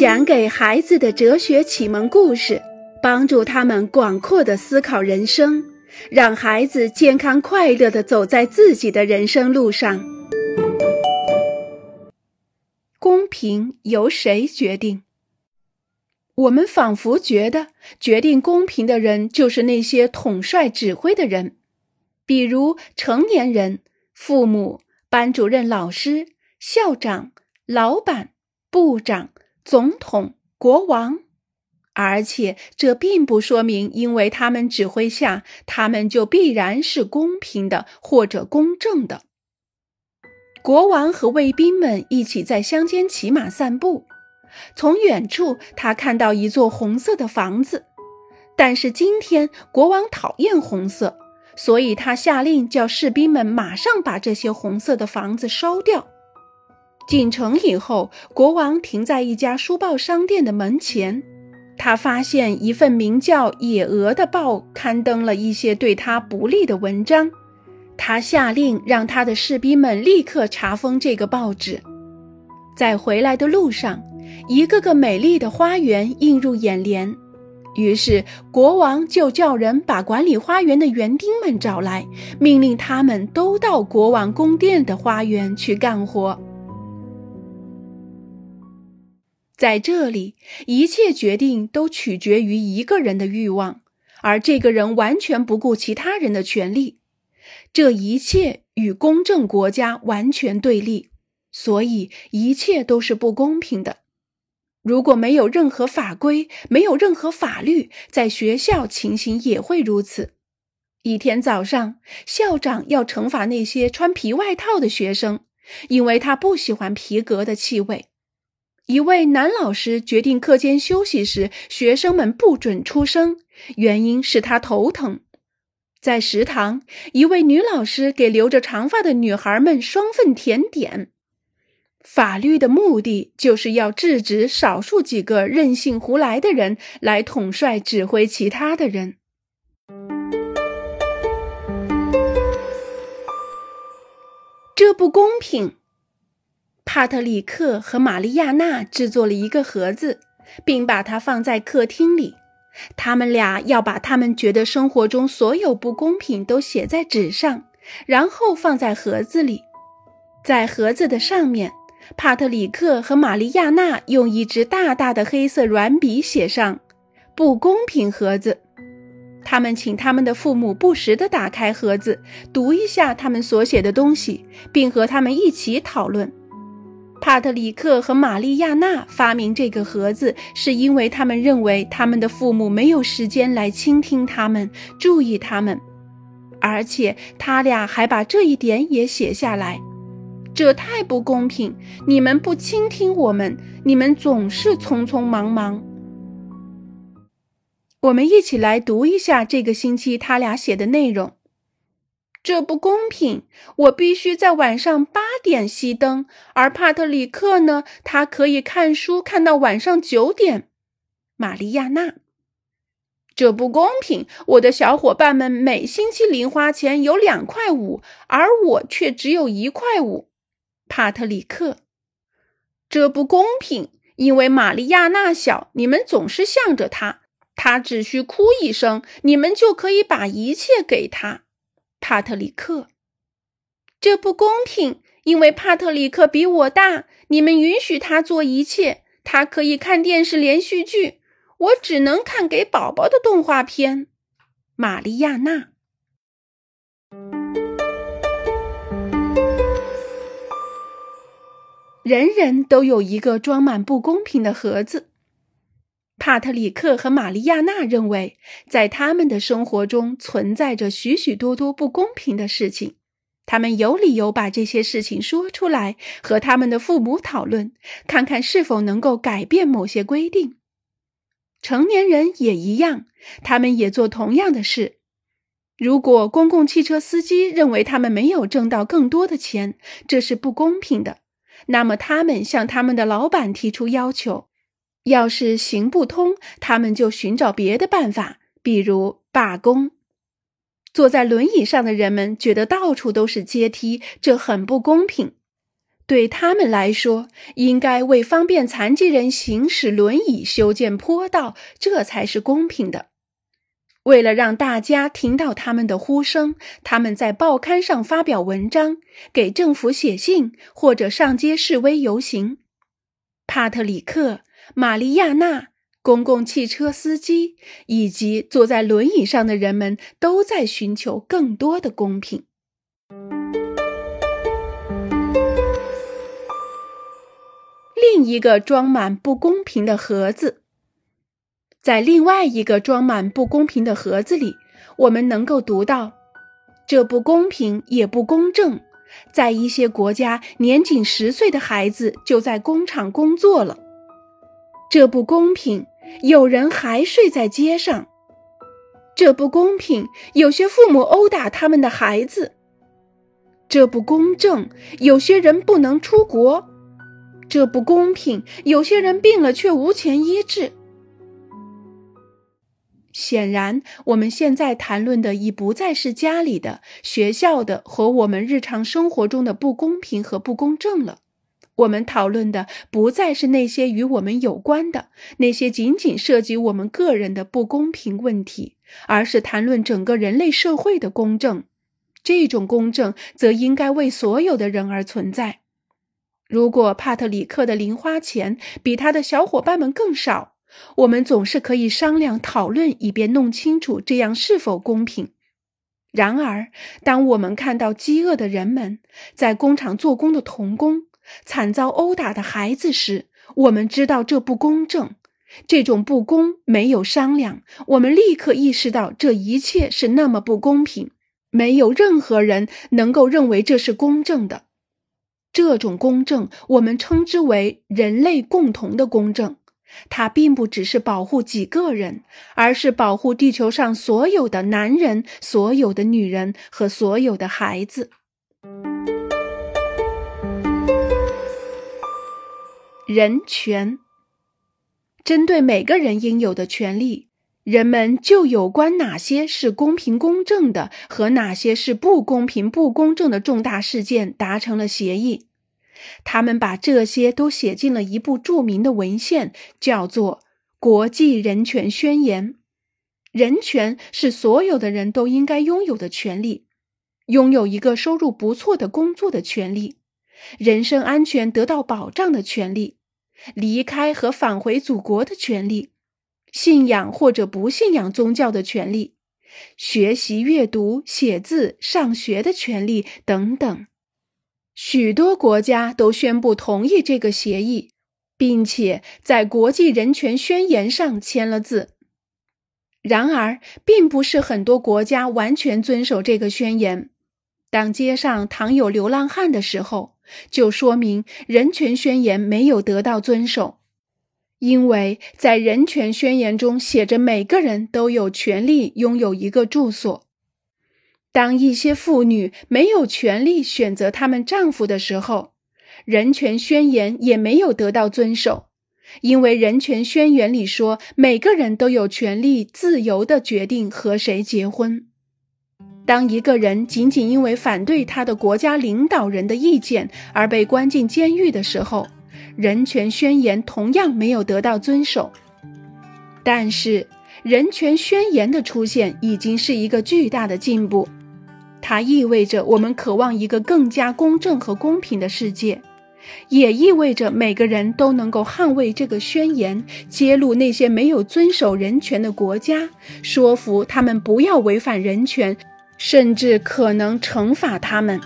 讲给孩子的哲学启蒙故事，帮助他们广阔的思考人生，让孩子健康快乐的走在自己的人生路上。公平由谁决定？我们仿佛觉得，决定公平的人就是那些统帅指挥的人，比如成年人、父母、班主任、老师、校长、老板、部长。总统、国王，而且这并不说明，因为他们指挥下，他们就必然是公平的或者公正的。国王和卫兵们一起在乡间骑马散步，从远处他看到一座红色的房子，但是今天国王讨厌红色，所以他下令叫士兵们马上把这些红色的房子烧掉。进城以后，国王停在一家书报商店的门前。他发现一份名叫《野鹅》的报刊登了一些对他不利的文章。他下令让他的士兵们立刻查封这个报纸。在回来的路上，一个个美丽的花园映入眼帘。于是国王就叫人把管理花园的园丁们找来，命令他们都到国王宫殿的花园去干活。在这里，一切决定都取决于一个人的欲望，而这个人完全不顾其他人的权利。这一切与公正国家完全对立，所以一切都是不公平的。如果没有任何法规，没有任何法律，在学校情形也会如此。一天早上，校长要惩罚那些穿皮外套的学生，因为他不喜欢皮革的气味。一位男老师决定课间休息时，学生们不准出声，原因是他头疼。在食堂，一位女老师给留着长发的女孩们双份甜点。法律的目的就是要制止少数几个任性胡来的人来统帅指挥其他的人。这不公平。帕特里克和玛丽亚娜制作了一个盒子，并把它放在客厅里。他们俩要把他们觉得生活中所有不公平都写在纸上，然后放在盒子里。在盒子的上面，帕特里克和玛丽亚娜用一支大大的黑色软笔写上“不公平盒子”。他们请他们的父母不时地打开盒子，读一下他们所写的东西，并和他们一起讨论。帕特里克和玛丽亚娜发明这个盒子，是因为他们认为他们的父母没有时间来倾听他们、注意他们，而且他俩还把这一点也写下来。这太不公平！你们不倾听我们，你们总是匆匆忙忙。我们一起来读一下这个星期他俩写的内容。这不公平！我必须在晚上八点熄灯，而帕特里克呢？他可以看书看到晚上九点。玛丽亚娜，这不公平！我的小伙伴们每星期零花钱有两块五，而我却只有一块五。帕特里克，这不公平！因为玛丽亚娜小，你们总是向着她，她只需哭一声，你们就可以把一切给她。帕特里克，这不公平，因为帕特里克比我大。你们允许他做一切，他可以看电视连续剧，我只能看给宝宝的动画片。玛利亚娜，人人都有一个装满不公平的盒子。帕特里克和玛丽亚娜认为，在他们的生活中存在着许许多多不公平的事情。他们有理由把这些事情说出来，和他们的父母讨论，看看是否能够改变某些规定。成年人也一样，他们也做同样的事。如果公共汽车司机认为他们没有挣到更多的钱，这是不公平的，那么他们向他们的老板提出要求。要是行不通，他们就寻找别的办法，比如罢工。坐在轮椅上的人们觉得到处都是阶梯，这很不公平。对他们来说，应该为方便残疾人行驶轮椅修建坡道，这才是公平的。为了让大家听到他们的呼声，他们在报刊上发表文章，给政府写信，或者上街示威游行。帕特里克、玛丽亚娜、公共汽车司机以及坐在轮椅上的人们都在寻求更多的公平。另一个装满不公平的盒子，在另外一个装满不公平的盒子里，我们能够读到：这不公平也不公正。在一些国家，年仅十岁的孩子就在工厂工作了。这不公平，有人还睡在街上。这不公平，有些父母殴打他们的孩子。这不公正，有些人不能出国。这不公平！有些人病了却无钱医治。显然，我们现在谈论的已不再是家里的、学校的和我们日常生活中的不公平和不公正了。我们讨论的不再是那些与我们有关的、那些仅仅涉及我们个人的不公平问题，而是谈论整个人类社会的公正。这种公正则应该为所有的人而存在。如果帕特里克的零花钱比他的小伙伴们更少，我们总是可以商量讨论，以便弄清楚这样是否公平。然而，当我们看到饥饿的人们、在工厂做工的童工、惨遭殴打的孩子时，我们知道这不公正。这种不公没有商量，我们立刻意识到这一切是那么不公平，没有任何人能够认为这是公正的。这种公正，我们称之为人类共同的公正。它并不只是保护几个人，而是保护地球上所有的男人、所有的女人和所有的孩子。人权，针对每个人应有的权利，人们就有关哪些是公平公正的和哪些是不公平不公正的重大事件达成了协议。他们把这些都写进了一部著名的文献，叫做《国际人权宣言》。人权是所有的人都应该拥有的权利：拥有一个收入不错的工作的权利，人身安全得到保障的权利，离开和返回祖国的权利，信仰或者不信仰宗教的权利，学习、阅读、写字、上学的权利等等。许多国家都宣布同意这个协议，并且在国际人权宣言上签了字。然而，并不是很多国家完全遵守这个宣言。当街上躺有流浪汉的时候，就说明人权宣言没有得到遵守，因为在人权宣言中写着每个人都有权利拥有一个住所。当一些妇女没有权利选择他们丈夫的时候，人权宣言也没有得到遵守，因为人权宣言里说每个人都有权利自由地决定和谁结婚。当一个人仅仅因为反对他的国家领导人的意见而被关进监狱的时候，人权宣言同样没有得到遵守。但是，人权宣言的出现已经是一个巨大的进步。它意味着我们渴望一个更加公正和公平的世界，也意味着每个人都能够捍卫这个宣言，揭露那些没有遵守人权的国家，说服他们不要违反人权，甚至可能惩罚他们。